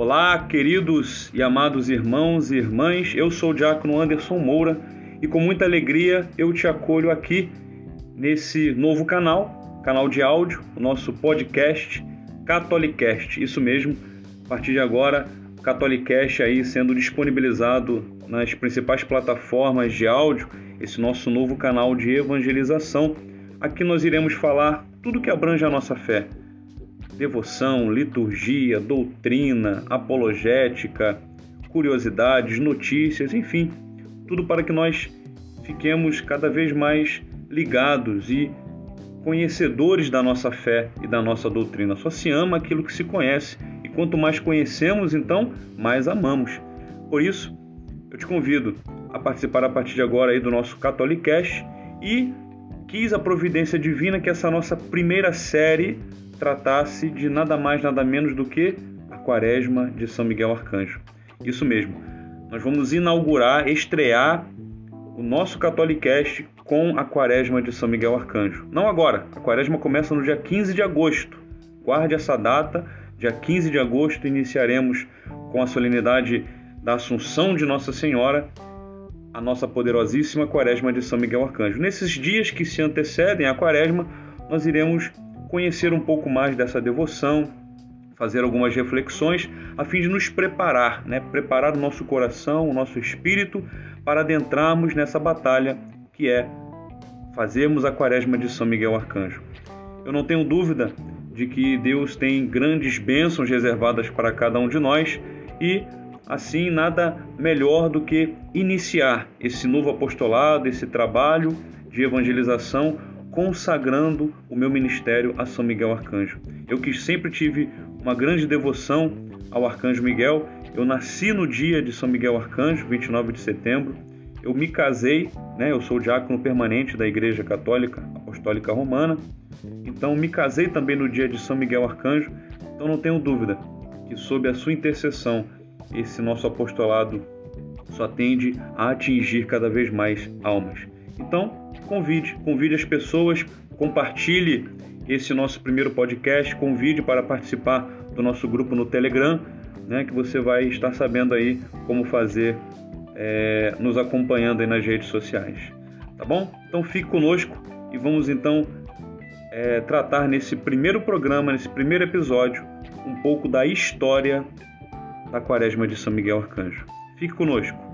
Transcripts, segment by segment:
Olá, queridos e amados irmãos e irmãs, eu sou o Diácono Anderson Moura e com muita alegria eu te acolho aqui nesse novo canal, canal de áudio, o nosso podcast Catolicast. Isso mesmo, a partir de agora, o Catolicast aí sendo disponibilizado nas principais plataformas de áudio, esse nosso novo canal de evangelização. Aqui nós iremos falar tudo que abrange a nossa fé devoção, liturgia, doutrina, apologética, curiosidades, notícias, enfim, tudo para que nós fiquemos cada vez mais ligados e conhecedores da nossa fé e da nossa doutrina. Só se ama aquilo que se conhece e quanto mais conhecemos, então, mais amamos. Por isso, eu te convido a participar a partir de agora aí do nosso Catolicast e quis a providência divina que essa nossa primeira série tratasse de nada mais, nada menos do que a Quaresma de São Miguel Arcanjo. Isso mesmo, nós vamos inaugurar, estrear o nosso Catolicast com a Quaresma de São Miguel Arcanjo. Não agora, a Quaresma começa no dia 15 de agosto. Guarde essa data, dia 15 de agosto iniciaremos com a solenidade da Assunção de Nossa Senhora a nossa poderosíssima Quaresma de São Miguel Arcanjo. Nesses dias que se antecedem à Quaresma, nós iremos conhecer um pouco mais dessa devoção, fazer algumas reflexões a fim de nos preparar, né? preparar o nosso coração, o nosso espírito para adentrarmos nessa batalha que é fazermos a quaresma de São Miguel Arcanjo. Eu não tenho dúvida de que Deus tem grandes bênçãos reservadas para cada um de nós e assim nada melhor do que iniciar esse novo apostolado, esse trabalho de evangelização consagrando o meu ministério a São Miguel Arcanjo. Eu que sempre tive uma grande devoção ao Arcanjo Miguel, eu nasci no dia de São Miguel Arcanjo, 29 de setembro. Eu me casei, né? Eu sou diácono permanente da Igreja Católica Apostólica Romana. Então me casei também no dia de São Miguel Arcanjo. Então não tenho dúvida que sob a sua intercessão esse nosso apostolado só tende a atingir cada vez mais almas. Então, convide, convide as pessoas, compartilhe esse nosso primeiro podcast, convide para participar do nosso grupo no Telegram, né, que você vai estar sabendo aí como fazer, é, nos acompanhando aí nas redes sociais. Tá bom? Então fique conosco e vamos então é, tratar nesse primeiro programa, nesse primeiro episódio, um pouco da história da Quaresma de São Miguel Arcanjo. Fique conosco.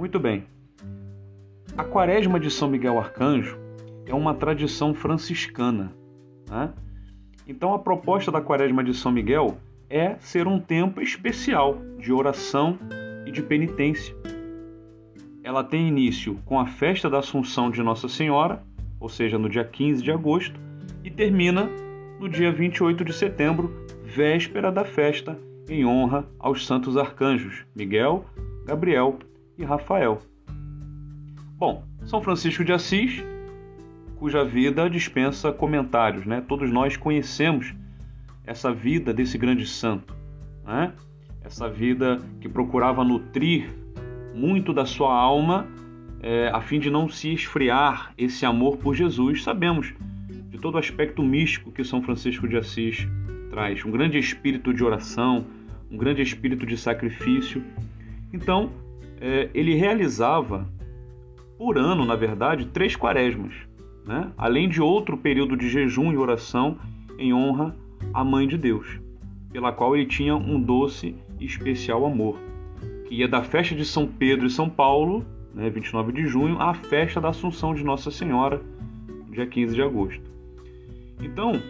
Muito bem. A Quaresma de São Miguel Arcanjo é uma tradição franciscana. Né? Então, a proposta da Quaresma de São Miguel é ser um tempo especial de oração e de penitência. Ela tem início com a festa da Assunção de Nossa Senhora, ou seja, no dia 15 de agosto, e termina no dia 28 de setembro, véspera da festa, em honra aos santos arcanjos Miguel, Gabriel e Rafael. Bom, São Francisco de Assis, cuja vida dispensa comentários, né? Todos nós conhecemos essa vida desse grande santo, né? Essa vida que procurava nutrir muito da sua alma é, a fim de não se esfriar esse amor por Jesus. Sabemos de todo o aspecto místico que São Francisco de Assis traz, um grande espírito de oração, um grande espírito de sacrifício. Então, é, ele realizava por ano, na verdade, três quaresmas, né? além de outro período de jejum e oração em honra à Mãe de Deus, pela qual ele tinha um doce e especial amor, que ia da festa de São Pedro e São Paulo, né, 29 de junho, à festa da Assunção de Nossa Senhora, dia 15 de agosto. Então,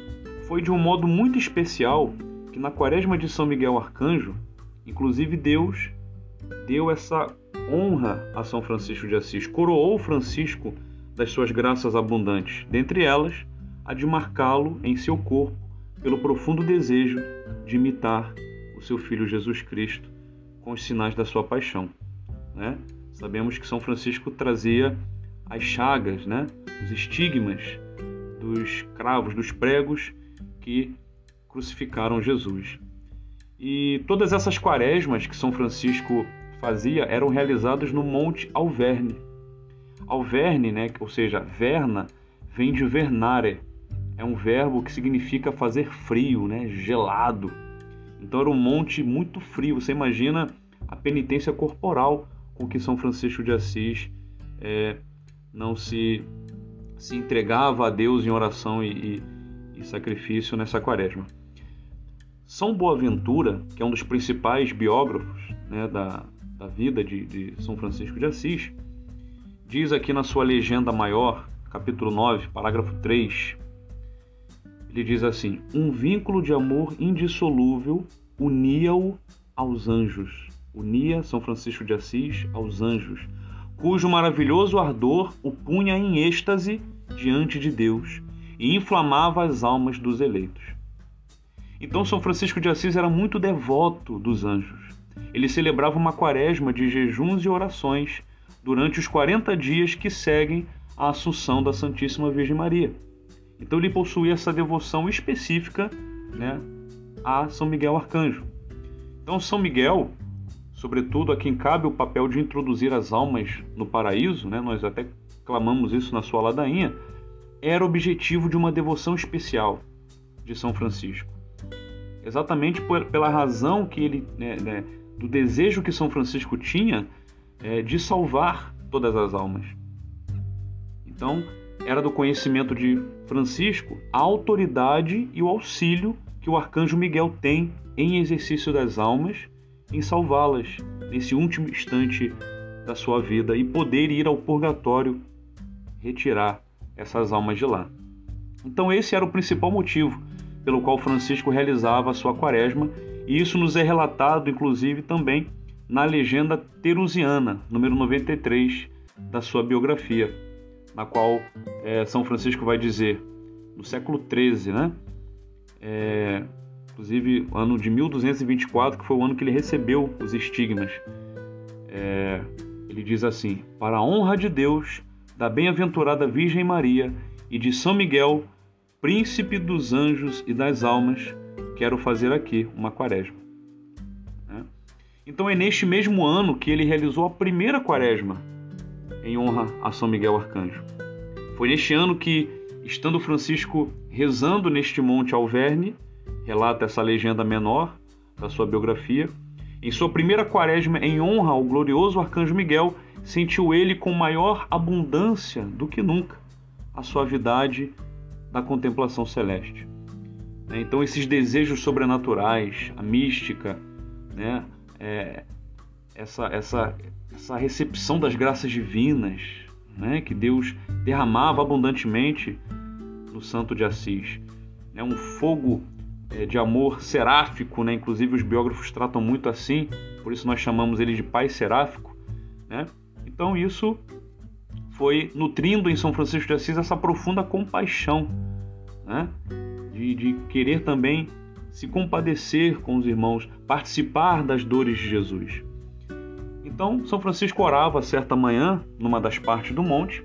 foi de um modo muito especial que na quaresma de São Miguel Arcanjo, inclusive Deus deu essa honra a São Francisco de Assis, coroou Francisco das suas graças abundantes, dentre elas a de marcá-lo em seu corpo pelo profundo desejo de imitar o seu filho Jesus Cristo com os sinais da sua paixão. Né? Sabemos que São Francisco trazia as chagas, né? os estigmas dos cravos, dos pregos que crucificaram Jesus. E todas essas quaresmas que São Francisco fazia eram realizados no Monte Alverne. Alverne, né, ou seja, verna, vem de vernare. É um verbo que significa fazer frio, né, gelado. Então era um monte muito frio. Você imagina a penitência corporal com que São Francisco de Assis é, não se, se entregava a Deus em oração e, e, e sacrifício nessa quaresma. São Boaventura, que é um dos principais biógrafos né, da, da vida de, de São Francisco de Assis, diz aqui na sua legenda maior, capítulo 9, parágrafo 3, ele diz assim: Um vínculo de amor indissolúvel unia-o aos anjos. Unia São Francisco de Assis aos anjos, cujo maravilhoso ardor o punha em êxtase diante de Deus e inflamava as almas dos eleitos. Então, São Francisco de Assis era muito devoto dos anjos. Ele celebrava uma quaresma de jejuns e orações durante os 40 dias que seguem a Assunção da Santíssima Virgem Maria. Então, ele possuía essa devoção específica né, a São Miguel Arcanjo. Então, São Miguel sobretudo a quem cabe o papel de introduzir as almas no paraíso, né? nós até clamamos isso na sua ladainha, era objetivo de uma devoção especial de São Francisco. Exatamente por, pela razão que ele, né, né, do desejo que São Francisco tinha é, de salvar todas as almas. Então, era do conhecimento de Francisco a autoridade e o auxílio que o arcanjo Miguel tem em exercício das almas em salvá-las nesse último instante da sua vida e poder ir ao purgatório retirar essas almas de lá. Então, esse era o principal motivo pelo qual Francisco realizava a sua quaresma, e isso nos é relatado, inclusive, também na legenda terusiana, número 93 da sua biografia, na qual é, São Francisco vai dizer, no século XIII, né? É, inclusive ano de 1224, que foi o ano que ele recebeu os estigmas. É, ele diz assim: Para a honra de Deus, da bem-aventurada Virgem Maria e de São Miguel, príncipe dos anjos e das almas, quero fazer aqui uma quaresma. É. Então é neste mesmo ano que ele realizou a primeira quaresma em honra a São Miguel Arcanjo. Foi neste ano que, estando Francisco rezando neste monte Alverne, relata essa legenda menor da sua biografia. Em sua primeira quaresma em honra ao glorioso arcanjo Miguel, sentiu ele com maior abundância do que nunca a suavidade da contemplação celeste. Né? Então, esses desejos sobrenaturais, a mística, né? É, essa, essa, essa recepção das graças divinas né? que Deus derramava abundantemente no Santo de Assis. É um fogo é, de amor seráfico, né? inclusive os biógrafos tratam muito assim, por isso nós chamamos ele de pai seráfico. Né? Então isso foi nutrindo em São Francisco de Assis essa profunda compaixão, né? De, de querer também se compadecer com os irmãos, participar das dores de Jesus. Então, São Francisco orava certa manhã, numa das partes do monte,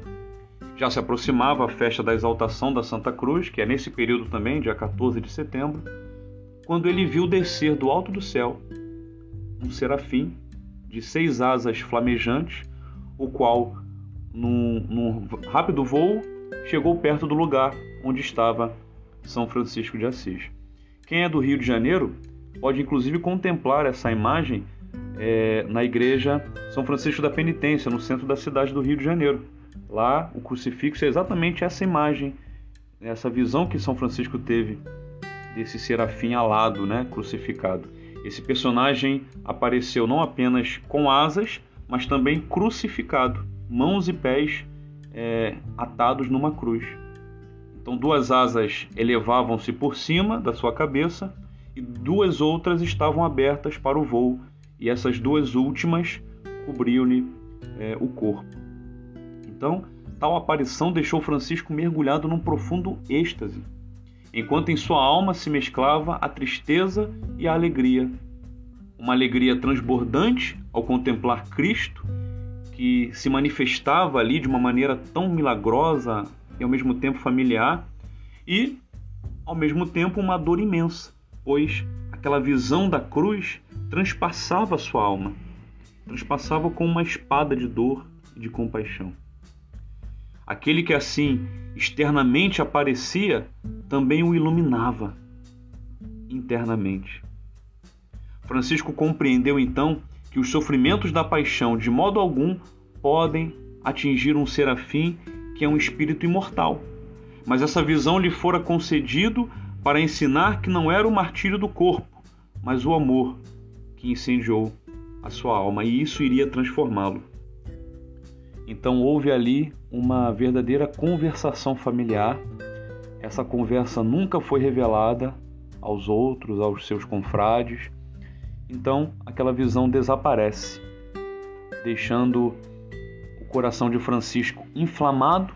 já se aproximava a festa da exaltação da Santa Cruz, que é nesse período também, dia 14 de setembro, quando ele viu descer do alto do céu um serafim de seis asas flamejantes, o qual, num, num rápido voo, chegou perto do lugar onde estava São Francisco de Assis. Quem é do Rio de Janeiro pode inclusive contemplar essa imagem é, na igreja São Francisco da Penitência, no centro da cidade do Rio de Janeiro. Lá, o crucifixo é exatamente essa imagem, essa visão que São Francisco teve desse serafim alado, né, crucificado. Esse personagem apareceu não apenas com asas, mas também crucificado, mãos e pés é, atados numa cruz. Então, duas asas elevavam-se por cima da sua cabeça e duas outras estavam abertas para o voo, e essas duas últimas cobriam-lhe é, o corpo. Então, tal aparição deixou Francisco mergulhado num profundo êxtase, enquanto em sua alma se mesclava a tristeza e a alegria. Uma alegria transbordante ao contemplar Cristo, que se manifestava ali de uma maneira tão milagrosa e ao mesmo tempo familiar, e ao mesmo tempo uma dor imensa, pois aquela visão da cruz transpassava sua alma. transpassava como uma espada de dor e de compaixão. Aquele que assim externamente aparecia também o iluminava internamente. Francisco compreendeu então que os sofrimentos da paixão de modo algum podem atingir um serafim que é um espírito imortal. Mas essa visão lhe fora concedido para ensinar que não era o martírio do corpo, mas o amor que incendiou a sua alma, e isso iria transformá-lo. Então houve ali uma verdadeira conversação familiar. Essa conversa nunca foi revelada aos outros, aos seus confrades. Então aquela visão desaparece, deixando coração de Francisco inflamado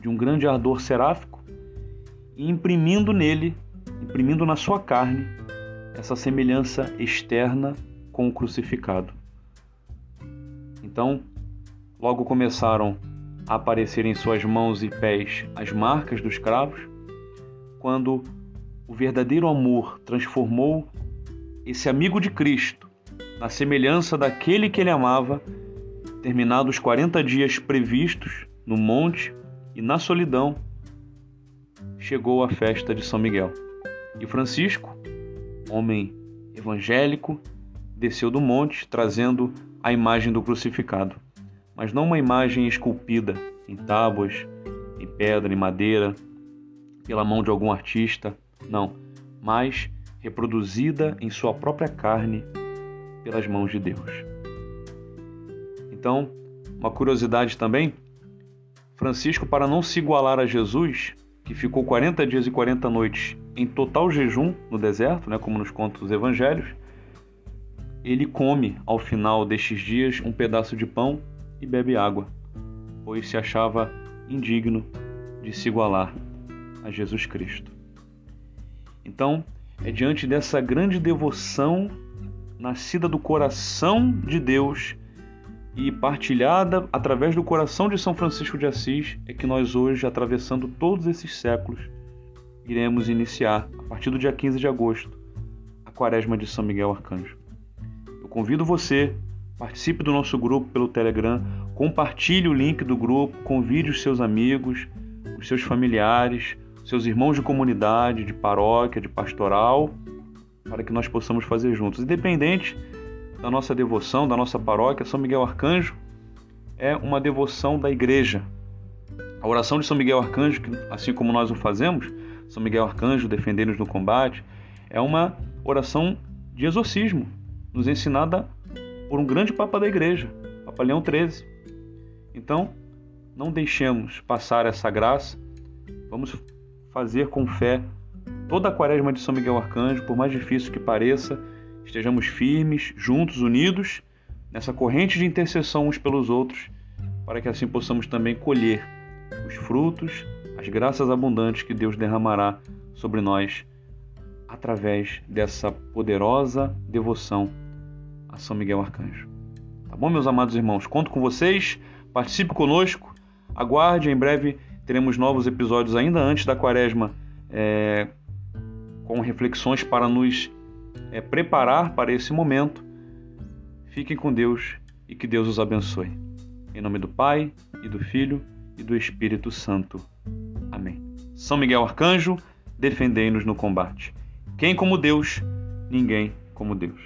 de um grande ardor seráfico e imprimindo nele, imprimindo na sua carne, essa semelhança externa com o crucificado. Então, logo começaram a aparecer em suas mãos e pés as marcas dos cravos, quando o verdadeiro amor transformou esse amigo de Cristo na semelhança daquele que ele amava, terminados os 40 dias previstos no monte e na solidão, chegou a festa de São Miguel. E Francisco, homem evangélico, desceu do monte trazendo a imagem do crucificado mas não uma imagem esculpida em tábuas, em pedra, em madeira, pela mão de algum artista, não, mas reproduzida em sua própria carne pelas mãos de Deus. Então, uma curiosidade também, Francisco, para não se igualar a Jesus, que ficou 40 dias e 40 noites em total jejum no deserto, né, como nos contam os evangelhos, ele come ao final destes dias um pedaço de pão e bebe água, pois se achava indigno de se igualar a Jesus Cristo. Então, é diante dessa grande devoção nascida do coração de Deus e partilhada através do coração de São Francisco de Assis, é que nós hoje, atravessando todos esses séculos, iremos iniciar, a partir do dia 15 de agosto, a Quaresma de São Miguel Arcanjo. Eu convido você Participe do nosso grupo pelo Telegram, compartilhe o link do grupo, convide os seus amigos, os seus familiares, seus irmãos de comunidade, de paróquia, de pastoral, para que nós possamos fazer juntos. Independente da nossa devoção, da nossa paróquia, São Miguel Arcanjo é uma devoção da igreja. A oração de São Miguel Arcanjo, assim como nós o fazemos, São Miguel Arcanjo defendendo-nos no combate, é uma oração de exorcismo, nos ensinada por um grande Papa da Igreja, Papa Leão XIII. Então, não deixemos passar essa graça, vamos fazer com fé toda a quaresma de São Miguel Arcanjo, por mais difícil que pareça, estejamos firmes, juntos, unidos, nessa corrente de intercessão uns pelos outros, para que assim possamos também colher os frutos, as graças abundantes que Deus derramará sobre nós através dessa poderosa devoção a São Miguel Arcanjo. Tá bom, meus amados irmãos? Conto com vocês, participe conosco, aguarde, em breve teremos novos episódios ainda antes da quaresma, é, com reflexões para nos é, preparar para esse momento. Fiquem com Deus e que Deus os abençoe. Em nome do Pai, e do Filho, e do Espírito Santo. Amém. São Miguel Arcanjo, defendei-nos no combate. Quem como Deus? Ninguém como Deus.